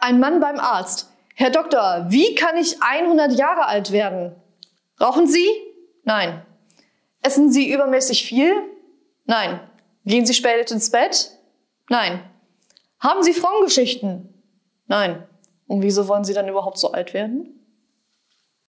Ein Mann beim Arzt. Herr Doktor, wie kann ich 100 Jahre alt werden? Rauchen Sie? Nein. Essen Sie übermäßig viel? Nein. Gehen Sie spät ins Bett? Nein. Haben Sie Frauengeschichten? Nein. Und wieso wollen Sie dann überhaupt so alt werden?